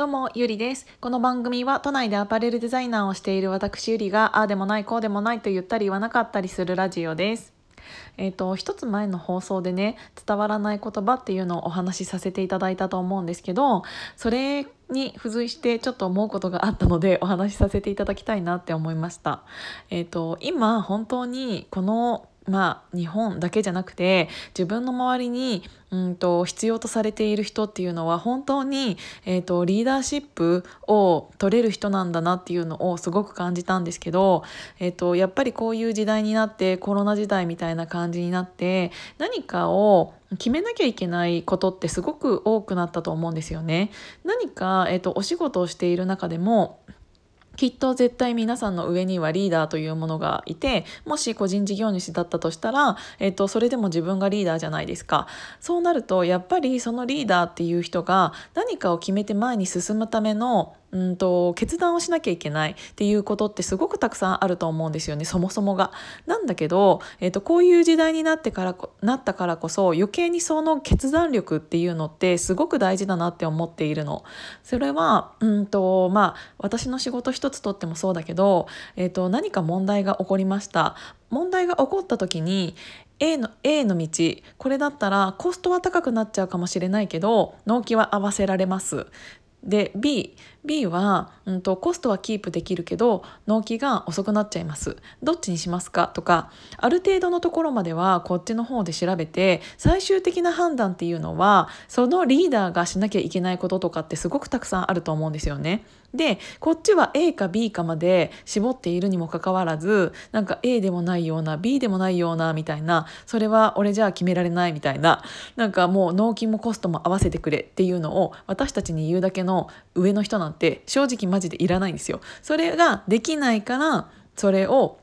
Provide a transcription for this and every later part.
どうも、ゆりです。この番組は都内でアパレルデザイナーをしている私ゆりが、ああでもない、こうでもないと言ったり言わなかったりするラジオです。えっ、ー、と、一つ前の放送でね、伝わらない言葉っていうのをお話しさせていただいたと思うんですけど、それに付随してちょっと思うことがあったのでお話しさせていただきたいなって思いました。えっ、ー、と、今本当にこのまあ、日本だけじゃなくて自分の周りにうんと必要とされている人っていうのは本当に、えーと、リーダーシップを取れる人なんだなっていうのをすごく感じたんですけど、えーと、やっぱりこういう時代になってコロナ時代みたいな感じになって何かを決めなきゃいけないことってすごく多くなったと思うんですよね。何か、えーとお仕事をしている中でもきっと絶対皆さんの上にはリーダーというものがいてもし個人事業主だったとしたら、えっと、それでも自分がリーダーじゃないですか。そうなるとやっぱりそのリーダーっていう人が何かを決めて前に進むためのうんと決断をしなきゃいけないっていうことってすごくたくさんあると思うんですよねそもそもが。なんだけど、えーと、こういう時代になってからなったからこそ余計にその決断力っていうのってすごく大事だなって思っているの。それはうんとまあ私の仕事一つとってもそうだけど、えーと、何か問題が起こりました。問題が起こった時に A の A の道これだったらコストは高くなっちゃうかもしれないけど納期は合わせられますで B, B は、うんと、コストはキープできるけど納期が遅くなっちゃいますどっちにしますか？とかある程度のところまではこっちの方で調べて最終的な判断っていうのはそのリーダーがしなきゃいけないこととかってすごくたくさんあると思うんですよね。でこっちは A か B かまで絞っているにもかかわらずなんか A でもないような B でもないようなみたいなそれは俺じゃあ決められないみたいななんかもう納金もコストも合わせてくれっていうのを私たちに言うだけの上の人なんて正直マジでいらないんですよ。それができないからそれを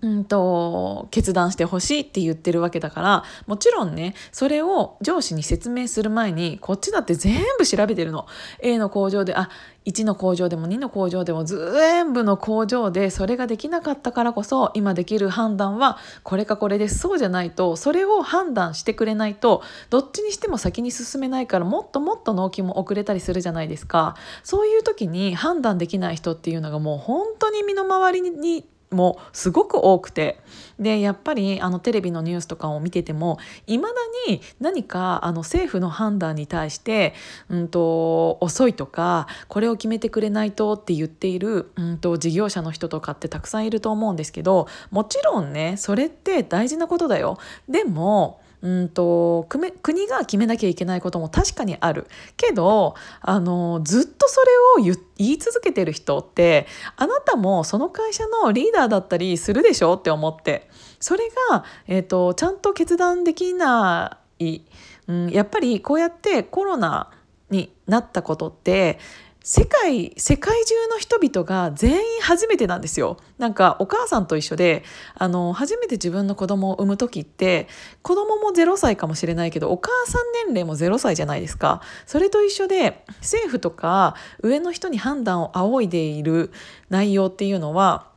うんと決断してほしいって言ってるわけだからもちろんねそれを上司に説明する前にこっちだって全部調べてるの。A の工場であ1の工場でも2の工場でも全部の工場でそれができなかったからこそ今できる判断はこれかこれですそうじゃないとそれを判断してくれないとどっちにしても先に進めないからもっともっと納期も遅れたりするじゃないですか。そういう時に判断できない人っていうのがもう本当に身の回りにもすごく多くてでやっぱりあのテレビのニュースとかを見ててもいまだに何かあの政府の判断に対して、うんと、遅いとかこれを決めてくれないとって言っている、うんと事業者の人とかってたくさんいると思うんですけどもちろんねそれって大事なことだよ。でもうんと国が決めなきゃいけないことも確かにある。けどあのずっとそれを言い続けてる人ってあなたもその会社のリーダーだったりするでしょって思って。それが、えーと、ちゃんと決断できない、うん、やっぱりこうやってコロナになったことって世界世界中の人々が全員初めてなんですよ。なんかお母さんと一緒であの初めて自分の子供を産む時って子供も0歳かもしれないけどお母さん年齢も0歳じゃないですか。それと一緒で政府とか上の人に判断を仰いでいる内容っていうのは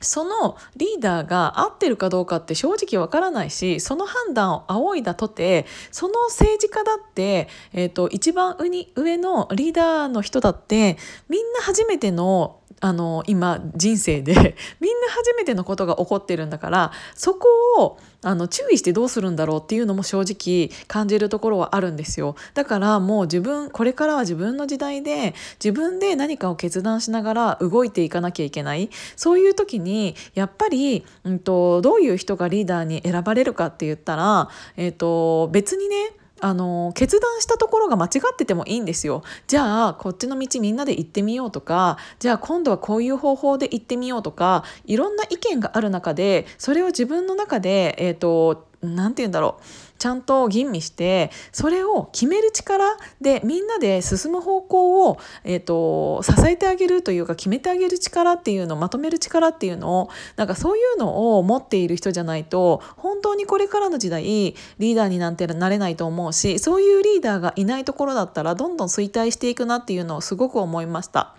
そのリーダーが合ってるかどうかって正直わからないしその判断を仰いだとてその政治家だって、えーと、一番上のリーダーの人だってみんな初めてのあの今人生で みんな初めてのことが起こってるんだからそこをあの注意してどうするんだろうっていうのも正直感じるところはあるんですよ。だからもう自分これからは自分の時代で自分で何かを決断しながら動いていかなきゃいけない。そういう時にやっぱり、うんと、どういう人がリーダーに選ばれるかって言ったら、えーと別にねあの決断したところが間違っててもいいんですよ。じゃあこっちの道みんなで行ってみようとかじゃあ今度はこういう方法で行ってみようとかいろんな意見がある中でそれを自分の中でえっ、ー、と何て言うんだろうちゃんと吟味してそれを決める力でみんなで進む方向を、えーと、支えてあげるというか決めてあげる力っていうのをまとめる力っていうのをなんかそういうのを持っている人じゃないと本当にこれからの時代リーダーになんてなれないと思うしそういうリーダーがいないところだったらどんどん衰退していくなっていうのをすごく思いました。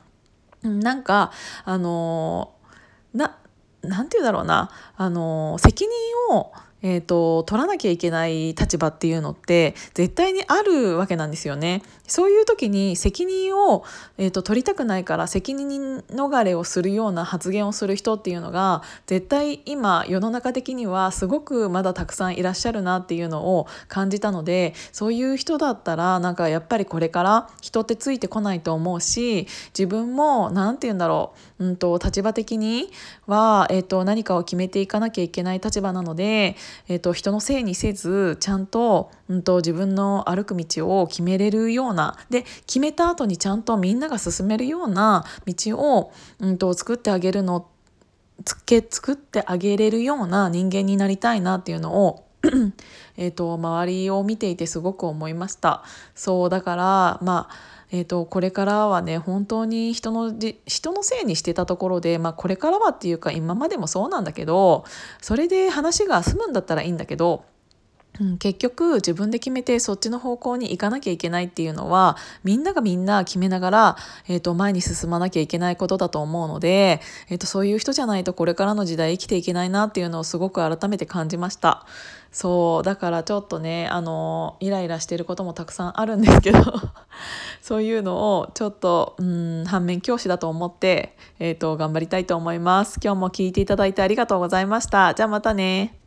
なんかあのななんて言うんだろうなあの責任をえーと、取らなきゃいけない立場っていうのって絶対にあるわけなんですよね。そういう時に責任を、えーと、取りたくないから責任逃れをするような発言をする人っていうのが絶対今世の中的にはすごくまだたくさんいらっしゃるなっていうのを感じたのでそういう人だったらなんかやっぱりこれから人ってついてこないと思うし自分も何て言うんだろう、うんと、立場的には、えーと、何かを決めていかなきゃいけない立場なので、えーと、人のせいにせずちゃんと,、うん、と自分の歩く道を決めれるようなで決めた後にちゃんとみんなが進めるような道を、うんと、作ってあげるのつけ作ってあげれるような人間になりたいなっていうのをえと周りを見ていてすごく思いました。そうだからまあえーと、これからはね本当に人の人のせいにしてたところで、まあ、これからはっていうか今までもそうなんだけどそれで話が済むんだったらいいんだけどうん、結局自分で決めてそっちの方向に行かなきゃいけないっていうのはみんながみんな決めながら、えー、と前に進まなきゃいけないことだと思うので、えー、とそういう人じゃないとこれからの時代生きていけないなっていうのをすごく改めて感じました。そうだからちょっとねあのイライラしてることもたくさんあるんですけど そういうのをちょっとうん反面教師だと思って、えー、と頑張りたいと思います。今日も聞いていただいてありがとうございました。じゃあまたね。